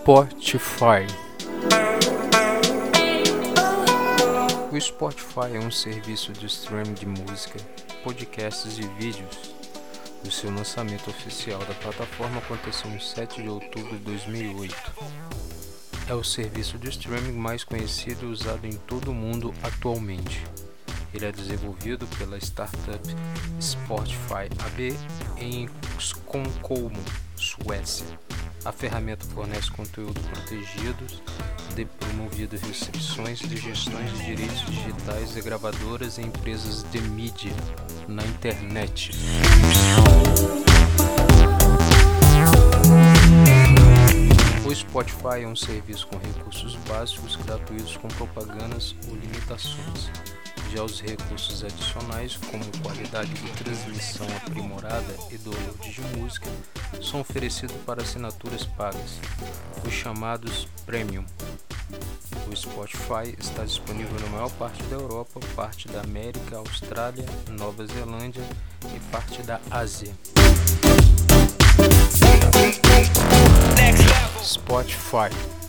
Spotify. O Spotify é um serviço de streaming de música, podcasts e vídeos. O seu lançamento oficial da plataforma aconteceu em 7 de outubro de 2008. É o serviço de streaming mais conhecido e usado em todo o mundo atualmente. Ele é desenvolvido pela startup Spotify AB em Stockholm, Suécia. A ferramenta fornece conteúdo protegido, de promovido restrições de gestões de direitos digitais de gravadoras e empresas de mídia na internet. O Spotify é um serviço com recursos básicos gratuitos com propagandas ou limitações. Já os recursos adicionais, como qualidade de transmissão aprimorada e download de música, são oferecidos para assinaturas pagas, os chamados Premium. O Spotify está disponível na maior parte da Europa, parte da América, Austrália, Nova Zelândia e parte da Ásia. Spotify